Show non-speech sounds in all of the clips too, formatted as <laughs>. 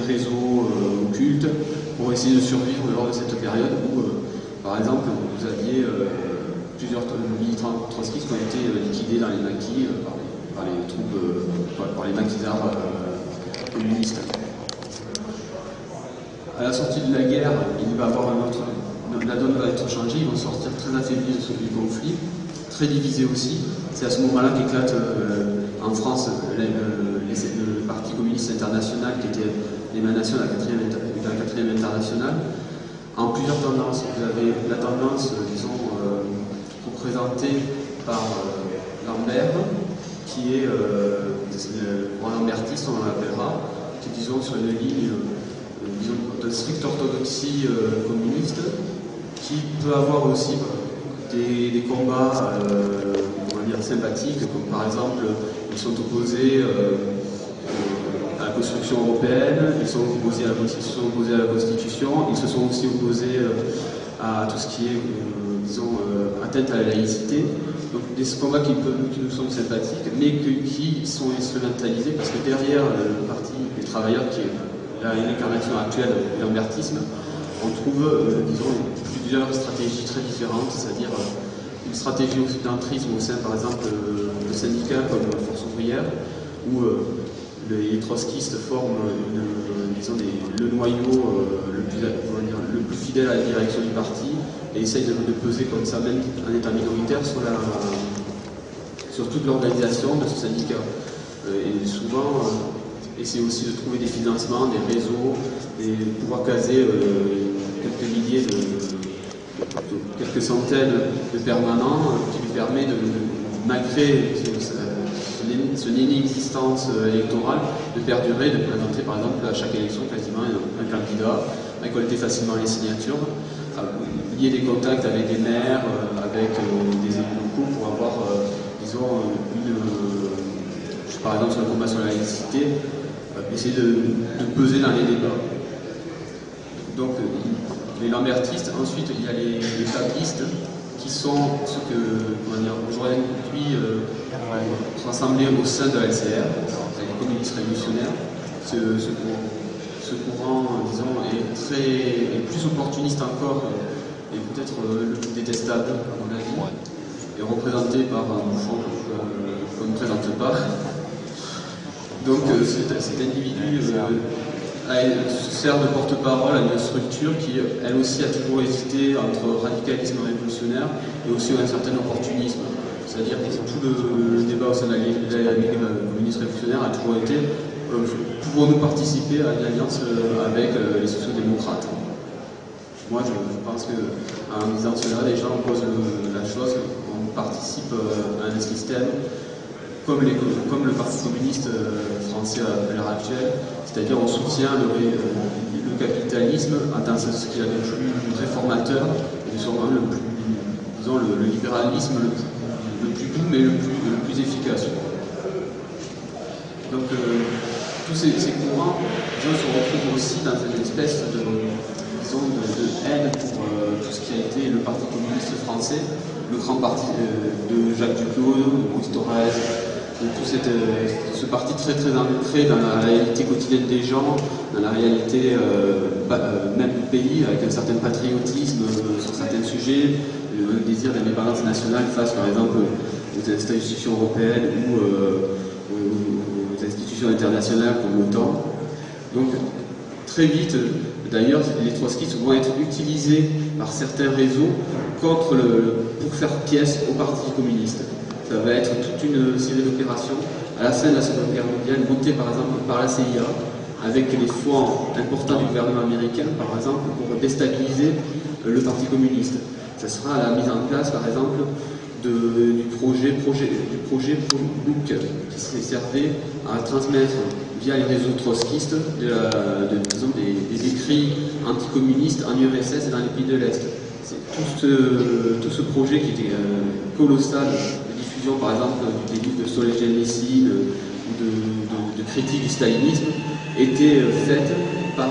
réseaux euh, occultes pour essayer de survivre lors de cette période où, euh, par exemple, vous aviez euh, plusieurs militants trotskistes qui ont été liquidés dans les maquis par, les, troupes, par, les maquisards communistes. À la sortie de la guerre, il va avoir la donne va être changée, ils vont sortir très affaiblis de ce conflit, très divisés aussi. C'est à ce moment-là qu'éclate en France le, Parti communiste international qui était l'émanation de la 4e, internationale, en plusieurs tendances. Vous avez la tendance, euh, disons, euh, représentée par euh, Lambert, qui est le lambertiste, on l'appellera, qui disons sur une ligne de stricte orthodoxie communiste, qui peut avoir aussi des, combats on dire, sympathiques, comme par exemple, ils sont opposés construction européenne, ils sont opposés à la, Constitution, la ils se sont aussi opposés euh, à tout ce qui est, euh, disons, euh, atteinte à la laïcité. Donc des combats qui, nous sont sympathiques, mais qui sont instrumentalisés parce que derrière le Parti des travailleurs, qui est l'incarnation actuelle de l'ambertisme, on trouve, disons, plusieurs stratégies très différentes, c'est-à-dire une stratégie occidentrisme au sein, par exemple, de syndicats comme Force ouvrière, où les trotskistes forment le noyau euh, le, plus, le, plus, fidèle à la direction du parti et essayent de, peser comme ça, même un État minoritaire, sur, toute l'organisation de ce syndicat. Euh, et souvent, euh, essayer aussi de trouver des financements, des réseaux, et pouvoir caser quelques milliers de, quelques centaines de permanents qui lui permet de, malgré son inexistence euh, électorale de perdurer, de présenter par exemple à chaque élection quasiment un, candidat, récolter facilement les signatures, euh, lier des contacts avec des maires, euh, avec des élus locaux pour avoir, disons, une, par exemple sur la combat sur la laïcité, essayer de, peser dans les débats. Donc les lambertistes, ensuite il y a les, les qui sont ce que aujourd'hui euh, rassemblés au sein de la LCR, les communistes révolutionnaires. Ce, ce, courant, disons, est, très, plus opportuniste encore et peut-être euh, le plus détestable, à mon avis, et représenté par un bouffon qu'on ne présente pas. Donc euh, cet individu se sert de porte-parole à une structure qui, elle aussi, a toujours hésité entre radicalisme révolutionnaire et aussi un certain opportunisme. C'est-à-dire que tout le, débat au sein de la Ligue communiste révolutionnaire a toujours été euh, pouvons-nous participer à une alliance euh, avec euh, les sociaux-démocrates? Moi, je, pense qu'en disant cela, les gens posent la chose, on participe à un système comme, comme, le Parti communiste français à l'heure actuelle, c'est-à-dire on soutient le, le capitalisme dans ce qu'il y a de plus réformateur et sûrement le plus, disons, le, libéralisme le plus plus doux mais le plus, plus efficace. Donc euh, tous ces, courants se retrouvent aussi dans une espèce de, disons, de, haine pour euh, tout ce qui a été le Parti communiste français, le grand parti euh, de Jacques Duclos, de Maurice Thorez, tout cette, ce parti très très ancré dans la réalité quotidienne des gens, dans la réalité même du pays, avec un certain patriotisme sur certains sujets, le désir d'indépendance nationale face, par exemple, aux institutions européennes ou euh, aux, institutions internationales comme l'OTAN. Donc, très vite, d'ailleurs, les trotskistes vont être utilisés par certains réseaux contre le, pour faire pièce au Parti communiste. Ça va être toute une série d'opérations à la fin de la Seconde Guerre mondiale, montées par exemple par la CIA, avec les fonds importants du gouvernement américain, par exemple, pour déstabiliser le Parti communiste ce sera la mise en place, par exemple, du projet, projet, du projet Book, qui servait à transmettre via les réseaux trotskistes de des, écrits anticommunistes en URSS et dans les pays de l'Est. Tout ce, tout ce projet qui était euh, colossal par exemple, des livres de Solzhenitsyn ou de, critique du stalinisme, était euh, fait par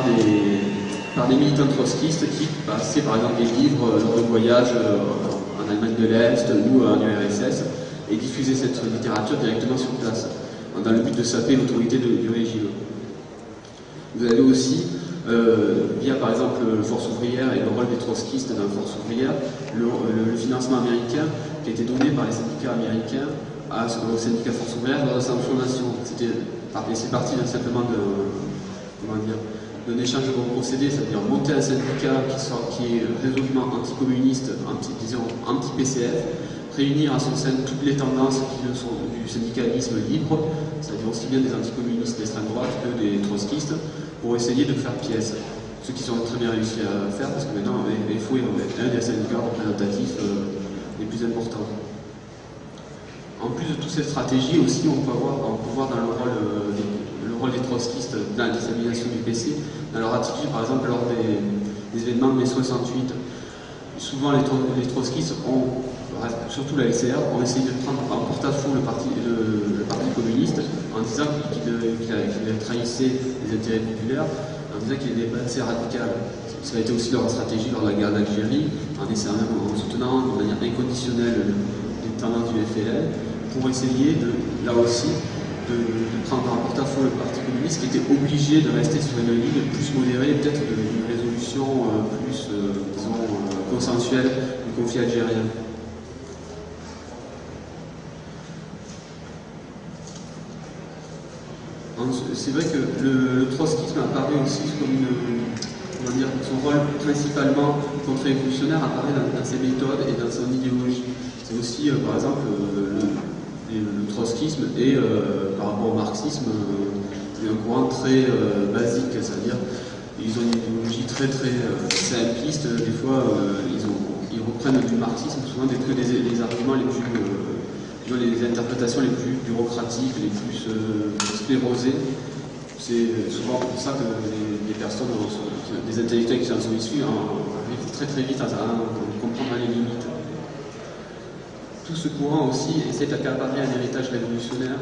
des, militants trotskistes qui passaient par exemple des livres lors de voyages euh, en Allemagne de l'Est ou en URSS et diffusaient cette littérature directement sur place, dans le but de saper l'autorité du régime. Vous avez aussi, via par exemple Force ouvrière et le rôle des trotskistes dans Force ouvrière, le, financement américain qui a été donné par les syndicats américains à, au syndicat Force ouvrière lors de sa fondation. C'était c'est parti simplement de, comment dire, d'un échange de procédés, c'est-à-dire monter un syndicat qui, est résolument anticommuniste, anti, disons anti-PCF, réunir à son sein toutes les tendances qui sont du syndicalisme libre, c'est-à-dire aussi bien des anticommunistes d'extrême droite que des trotskistes, pour essayer de faire pièce. Ce qu'ils ont très bien réussi à faire, parce que maintenant, FO est un des syndicats représentatifs euh, les plus importants. En plus de toutes ces stratégies, aussi, on peut, avoir, on peut voir dans le rôle euh, des les trotskistes dans la dissémination du PC, dans leur attitude par exemple lors des, événements de mai 68. Souvent les, trotskistes ont, surtout la LCR, ont essayé de prendre en porte-à-faux le parti, le, parti communiste en disant qu'il trahissait les intérêts populaires, en disant qu'il était assez radical. Ça a été aussi leur stratégie lors de la guerre d'Algérie, en, en soutenant de manière inconditionnelle les tendances du FLN, pour essayer de, là aussi, de, prendre en porte-à-faux le Parti communiste qui était obligé de rester sur une ligne plus modérée, peut-être d'une résolution euh, plus, euh, disons, euh, consensuelle du conflit algérien. C'est vrai que le, trotskisme apparaît aussi comme une, son rôle principalement contre-révolutionnaire apparaît dans, ses méthodes et dans son idéologie. C'est aussi, par exemple, le, le trotskisme et euh, par rapport au marxisme, euh, un courant très euh, basique, c'est-à-dire ils ont une idéologie très très simpliste, des fois ils, reprennent du marxisme souvent des, que des, arguments les plus, les interprétations les plus bureaucratiques, les plus sclérosées. C'est souvent pour ça que les, personnes, des intellectuels qui en sont issus, arrivent très très vite à comprendre les limites. Tout ce courant aussi essaie d'accaparer un héritage révolutionnaire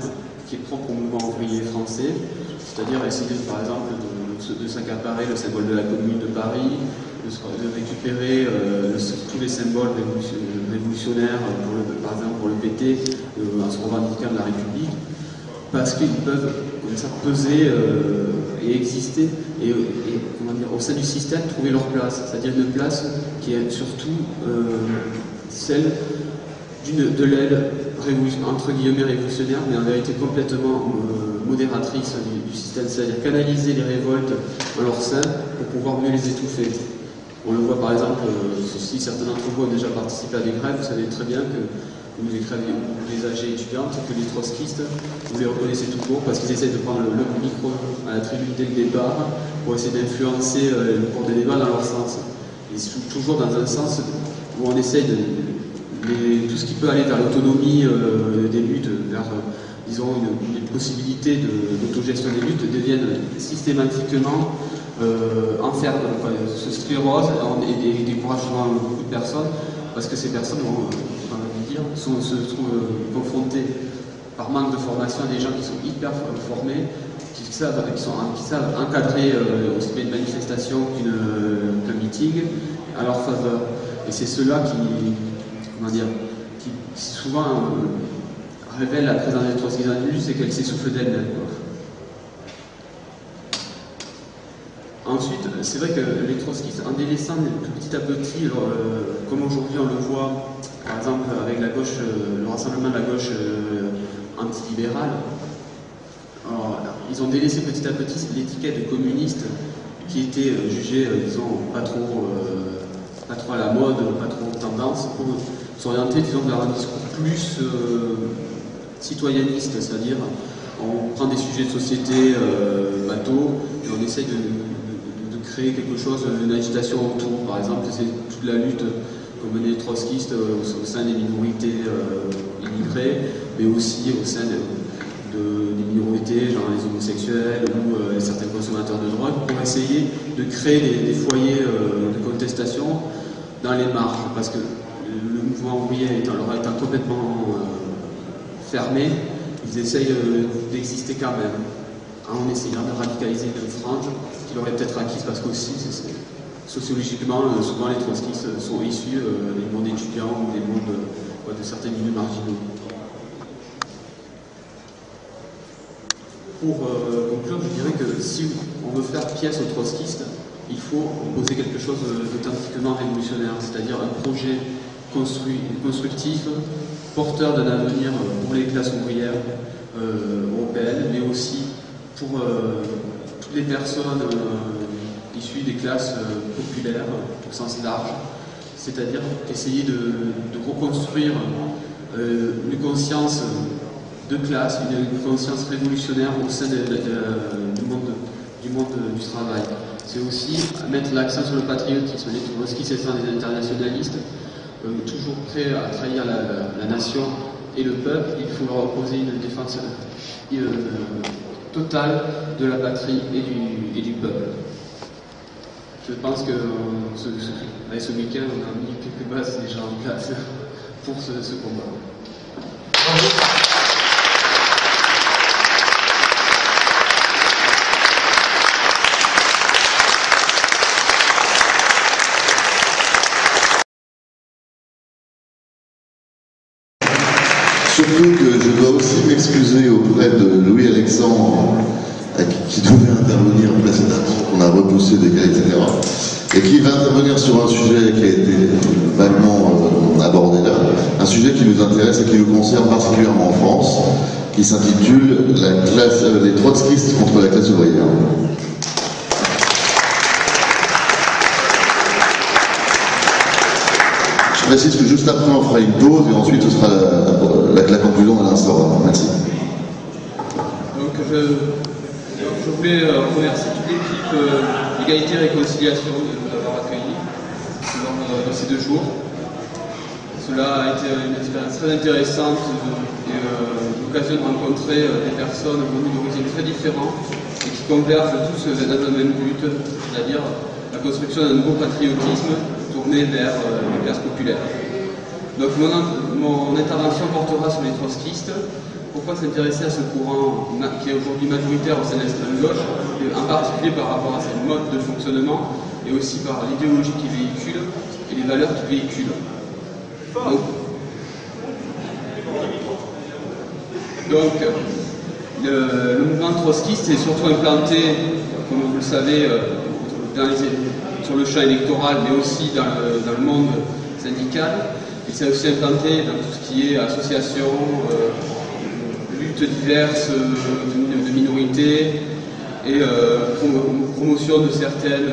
qui est propre au mouvement ouvrier français, c'est-à-dire essayer par exemple de, s'accaparer le symbole de la commune de Paris, de, récupérer euh, tous les symboles révolutionnaires, par exemple pour le PT, euh, en se revendiquant de la République, parce qu'ils peuvent ça peser euh, et exister et, comment dire, au sein du système trouver leur place, c'est-à-dire une place qui est surtout celle de l'aile entre guillemets révolutionnaire, mais en vérité complètement euh, modératrice du, système, c'est-à-dire canaliser les révoltes en leur sein pour pouvoir mieux les étouffer. On le voit par exemple, euh, si certains d'entre vous ont déjà participé à des grèves, vous savez très bien que les grèves des AG étudiantes, que les trotskistes, vous les reconnaissez toujours parce qu'ils essaient de prendre le, micro à la tribune dès le départ pour essayer d'influencer euh, le cours des débats dans leur sens. Et toujours dans un sens où on essaie de, tout ce qui peut aller vers l'autonomie euh, des luttes, vers, euh, disons, une, possibilité d'autogestion des luttes, deviennent systématiquement euh, enferment, se sclérose et, découragent souvent beaucoup de personnes, parce que ces personnes vont, se trouvent confrontées par manque de formation à des gens qui sont hyper formés, qui savent, qui savent encadrer aussi bien une manifestation qu'un meeting à leur faveur. Et c'est cela qui, dire, qui, souvent euh, révèle la présence des trois individus, c'est qu'elle s'essouffle d'elle-même. Ensuite, c'est vrai que les trotskistes, en délaissant petit à petit, euh, comme aujourd'hui on le voit, par exemple avec la gauche, euh, le rassemblement de la gauche antilibérale, ils ont délaissé petit à petit l'étiquette de communiste qui était jugée, disons, pas trop, pas trop à la mode, pas trop tendance, pour s'orienter, disons, vers un discours plus euh, citoyenniste, c'est-à-dire on prend des sujets de société euh, bateau et on essaye de, créer quelque chose, une agitation autour. Par exemple, c'est toute la lutte comme les trotskistes euh, au, sein des minorités immigrées, mais aussi au sein de, des minorités, genre les homosexuels ou certains consommateurs de drogue, pour essayer de créer des, des foyers de contestation dans les marges. Parce que le mouvement ouvrier étant, leur étant complètement euh, fermé, ils essayent euh, d'exister quand même, en essayant de radicaliser une frange qui leur est peut-être acquise parce qu'aussi, sociologiquement, euh, souvent les trotskistes sont issus des mondes étudiants ou des mondes de certains milieux marginaux. pour conclure, je dirais que si on veut faire pièce aux trotskistes, il faut poser quelque chose d'authentiquement révolutionnaire, c'est-à-dire un projet constructif, porteur d'un avenir pour les classes ouvrières européennes, mais aussi pour toutes les personnes issues des classes populaires au sens large, c'est-à-dire essayer de, reconstruire une conscience de classe, une, conscience révolutionnaire au sein du, monde, du monde du travail. C'est aussi mettre l'accent sur le patriotisme. Les Trotsky, c'est ça des internationalistes, euh, toujours prêts à trahir la, nation et le peuple. Il faut leur opposer une défense euh, totale de la patrie et du, et du peuple. Je pense que ce, avec ce week-end, on a mis quelques bases déjà en place <laughs> pour ce, ce combat. Surtout que je dois aussi m'excuser auprès de Louis-Alexandre, qui devait intervenir précédemment, qu'on a repoussé des cas, etc. Et qui va intervenir sur un sujet qui a été vaguement euh, abordé là, un sujet qui nous intéresse et qui nous concerne particulièrement en France, qui s'intitule euh, Les trotskistes contre la classe ouvrière. Je précise que juste après, on fera une pause et ensuite, ce sera la, la, conclusion d'Alain Sora. Merci. Donc, voulais euh, remercier toute l'équipe euh, Égalité et Réconciliation de nous avoir accueillis dans, ces deux jours. Cela a été une expérience très intéressante et euh, l'occasion de rencontrer des personnes venues d'origines très différentes et qui convergent tous dans un même but, c'est-à-dire la construction d'un nouveau patriotisme tourné vers euh, les classes populaires. Donc mon, intervention portera sur les trotskistes. Pourquoi s'intéresser à ce courant qui est aujourd'hui majoritaire au sein de l'extrême gauche, en particulier par rapport à ses modes de fonctionnement et aussi par l'idéologie qu'il véhicule et les valeurs qu'il véhicule. Donc, le, mouvement trotskiste est surtout implanté, comme vous le savez, euh, dans les, sur le champ électoral, mais aussi dans le, monde syndical. Il s'est aussi implanté dans tout ce qui est association, euh, diverses euh, de, minorités et euh, promotion de, certaines,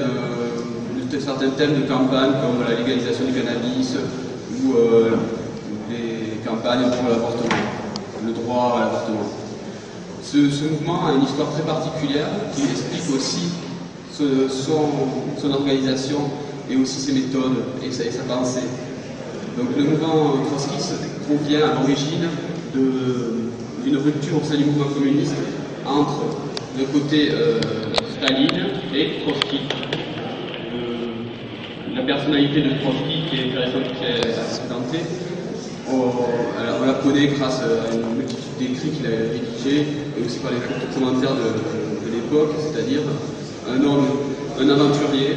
de certains thèmes de campagne comme la légalisation du cannabis ou les campagnes pour l'avortement, le droit à l'avortement. Ce, mouvement a une histoire très particulière qui explique aussi son, organisation et aussi ses méthodes et sa, pensée. Donc le mouvement trotskiste provient à l'origine d'une rupture au sein du mouvement communiste entre le côté euh, Staline et Trotsky. Euh, la personnalité de Trotsky qui est intéressante, qui est accidentée, on, la connaît grâce à une multitude d'écrits qu'il a rédigés et aussi par les commentaires de l'époque, c'est-à-dire un homme, un aventurier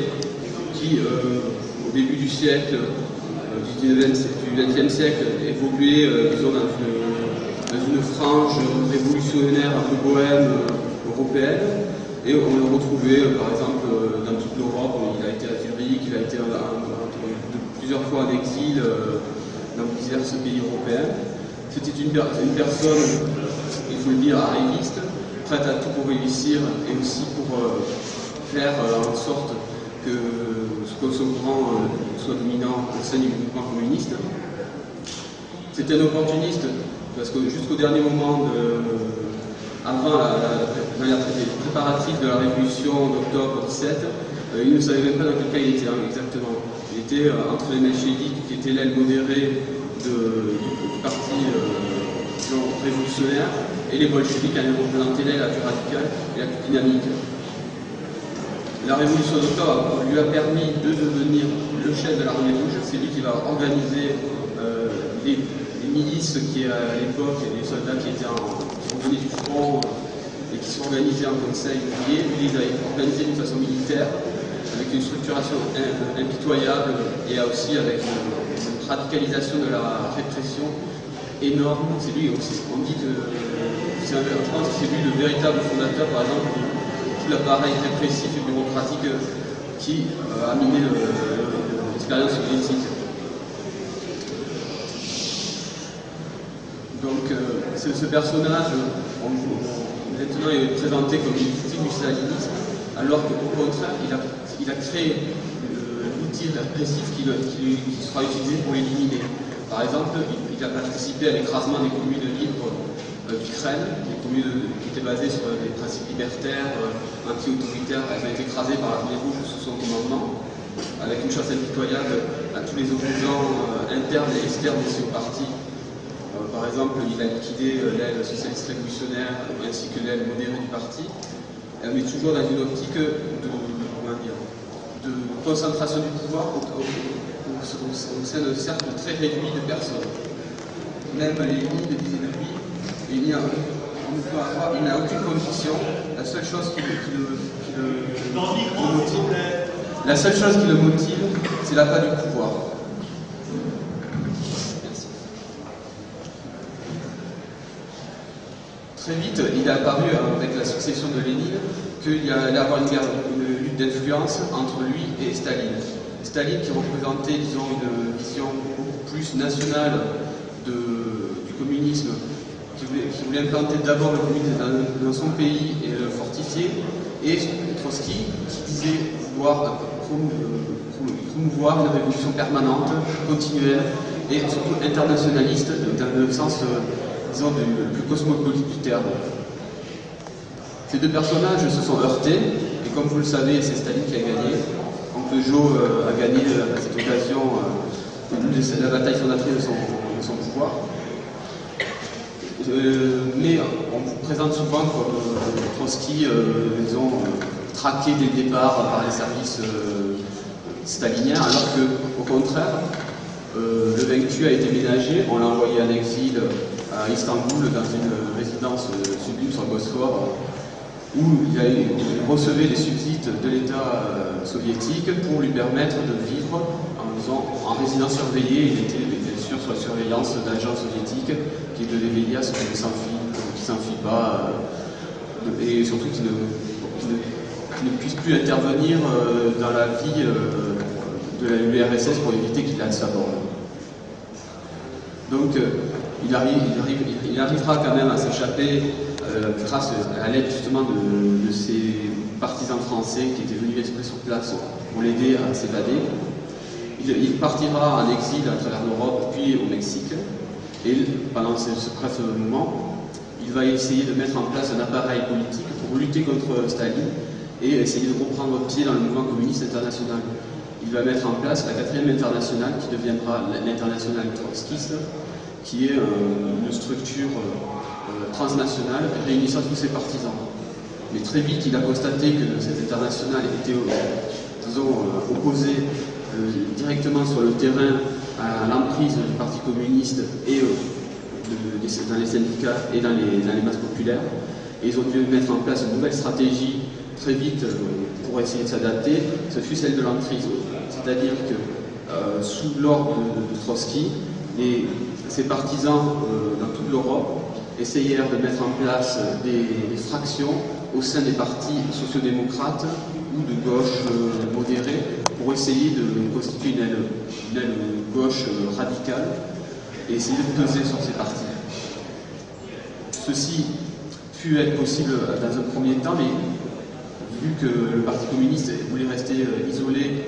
qui, euh, au début du siècle, euh, du XXe siècle, évoluait euh, disons, dans, une, frange révolutionnaire un peu bohème européenne. Et on le retrouvait, par exemple, dans toute l'Europe. Il a été à Zurich, il a été plusieurs fois en exil dans divers pays européens. C'était une, personne, il faut le dire, arriviste, prête à tout pour réussir et aussi pour faire euh, en sorte que ce courant euh, soit dominant au sein du mouvement communiste. C'était un opportuniste parce que jusqu'au dernier moment, avant la, la, préparatrice de la révolution d'octobre 17, euh, il ne savait même pas dans quel cas il était hein, exactement. Il était entre les mencheviks, qui étaient l'aile modérée de, du, parti révolutionnaire, et les bolcheviks, qui avaient représenté l'aile la plus radicale et la plus dynamique. La révolution d'octobre lui a permis de devenir le chef de l'armée rouge. C'est lui qui va organiser euh, les, milices qui, à l'époque, les soldats qui étaient en, du front et qui sont organisés en conseil ouvrier. Lui, les a organisés d'une façon militaire, avec une structuration impitoyable et aussi avec une, radicalisation de la répression énorme. C'est lui aussi. On dit que c'est lui le véritable fondateur, par exemple, de tout l'appareil répressif et bureaucratique qui a miné l'expérience soviétique. Donc, ce personnage, maintenant, est présenté comme une critique du stalinisme, alors qu'au contraire, il a, il créé l'outil répressif qui, sera utilisé pour l'éliminer. Par exemple, il, a participé à l'écrasement des communes libres euh, d'Ukraine, des communes qui étaient basées sur des principes libertaires, euh, anti-autoritaires, elles ont été écrasées par l'armée rouge sous son commandement, avec une chasse impitoyable à tous les opposants euh, internes et externes aussi au parti. Par exemple, il a liquidé l'aile socialiste révolutionnaire ainsi que l'aile modérée du parti mais toujours dans une optique de, de concentration du pouvoir au, sein d'un cercle très réduit de personnes. Même les lignes disaient de lui, il n'y a, aucune condition. La seule chose qui, le, motive, la seule chose qui le motive, c'est l'appât du pouvoir. Très vite, il est apparu avec la succession de Lénine qu'il y allait avoir une, guerre, une lutte d'influence entre lui et Staline. Staline qui représentait, disons, une vision beaucoup plus nationale du communisme, qui voulait, implanter d'abord le communisme dans, son pays et le fortifier, et Trotsky qui disait vouloir promouvoir une révolution permanente, continuelle et surtout internationaliste, dans le sens euh, disons, du plus cosmopolite du terme. Ces deux personnages se sont heurtés, et comme vous le savez, c'est Staline qui a gagné. Donc Peugeot euh, a gagné à cette occasion euh, la bataille fondatrice de son, pouvoir. Euh, mais on vous présente souvent comme Trotsky, disons, traqué dès le départ par les services staliniens, alors qu'au contraire, le vaincu a été ménagé, on l'a envoyé en exil à Istanbul dans une résidence sublime sur le Bosphore où il, recevait les subsides de l'État euh, soviétique pour lui permettre de vivre en, en résidence surveillée. Il était bien sûr sous la surveillance d'agents soviétiques qui devaient veiller à ce qu'il ne s'enfuit pas euh, et surtout qu'il ne, puisse plus intervenir euh, dans la vie de l'URSS pour éviter qu'il la sa Donc il, arrive, il, arrivera quand même à s'échapper euh, grâce à l'aide justement de, ces partisans français qui étaient venus exprès sur place pour l'aider à s'évader. Il, partira en exil à travers l'Europe puis au Mexique. Et pendant ce, bref moment, il va essayer de mettre en place un appareil politique pour lutter contre Staline et essayer de reprendre pied dans le mouvement communiste international. Il va mettre en place la quatrième internationale qui deviendra l'internationale trotskiste qui est euh, une structure euh, transnationale réunissant tous ses partisans. Mais très vite, il a constaté que cette internationale était, euh, disons, opposée directement sur le terrain à l'emprise du Parti communiste et dans les syndicats et dans les, dans les, masses populaires. Et ils ont dû mettre en place une nouvelle stratégie très vite pour essayer de s'adapter. Ce fut celle de l'entrise. C'est-à-dire que sous l'ordre de, Trotsky, les ces partisans euh, dans toute l'Europe essayèrent de mettre en place des, fractions au sein des partis sociodémocrates ou de gauche euh, modérée pour essayer de constituer une aile, gauche euh, radicale et essayer de peser sur ces partis. Ceci fut être possible dans un premier temps, mais vu que le Parti communiste voulait rester isolé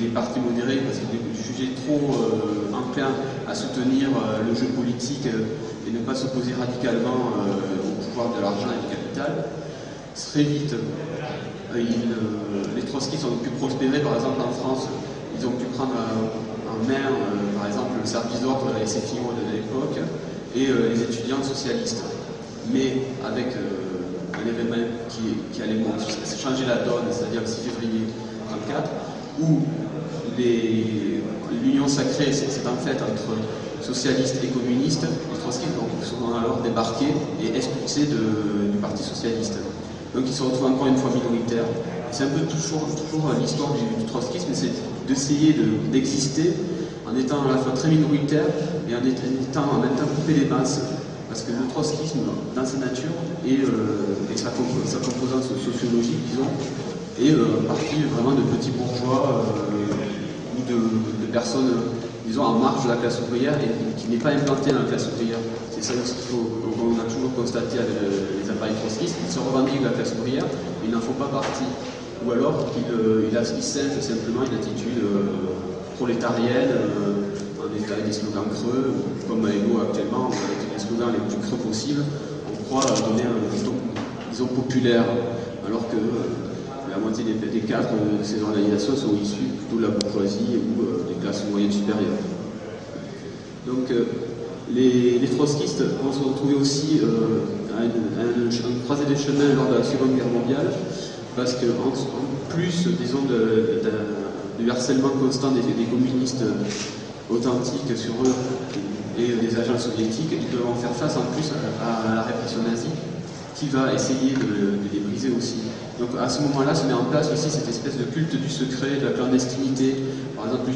des partis modérés parce qu'il jugé trop euh, enclin à soutenir euh, le jeu politique euh, et ne pas s'opposer radicalement au pouvoir de l'argent et du capital. Très vite, les trotskistes ont pu prospérer, par exemple en France, ils ont pu prendre en main, par exemple, le service d'ordre de la SFIO de l'époque et les étudiants socialistes. Mais avec un événement qui, allait changer la donne, c'est-à-dire le 6 février 1934, où l'union sacrée c'est en fait entre socialistes et communistes, les trotskistes sont alors débarqués et expulsés du Parti socialiste. Donc ils se retrouvent encore une fois minoritaires. C'est un peu toujours, l'histoire du, trotskisme, c'est d'essayer d'exister en étant à la fois très minoritaire et en étant en même temps coupé les masses Parce que le trotskisme, dans sa nature et, euh, et sa, sa, composante sociologique, disons, est euh, partie vraiment de petits bourgeois euh, ou de, personnes, disons, en marge de la classe ouvrière et qui n'est pas implantée dans la classe ouvrière. C'est ça ce qu'il faut, on a toujours constaté avec les appareils trotskistes, ils se revendiquent de la classe ouvrière, mais ils n'en font pas partie. Ou alors qu'ils il, il singe simplement une attitude prolétarienne, avec des slogans creux, comme Maïgo actuellement, slogans les plus creux possibles, on croit donner un disons, disons populaire, alors que euh, la moitié des, des cadres de ces organisations sont issus plutôt de la bourgeoisie ou euh, des classes moyennes supérieures. Donc euh, les, trotskistes vont se retrouver aussi euh, à une, un, croisée des chemins lors de la Seconde Guerre mondiale, parce que en, plus, disons, du harcèlement constant des communistes authentiques sur eux et des agents soviétiques, ils devront faire face en plus à, la répression nazie qui va essayer de, de, les briser aussi. Donc à ce moment-là se met en place aussi cette espèce de culte du secret, de la clandestinité, par exemple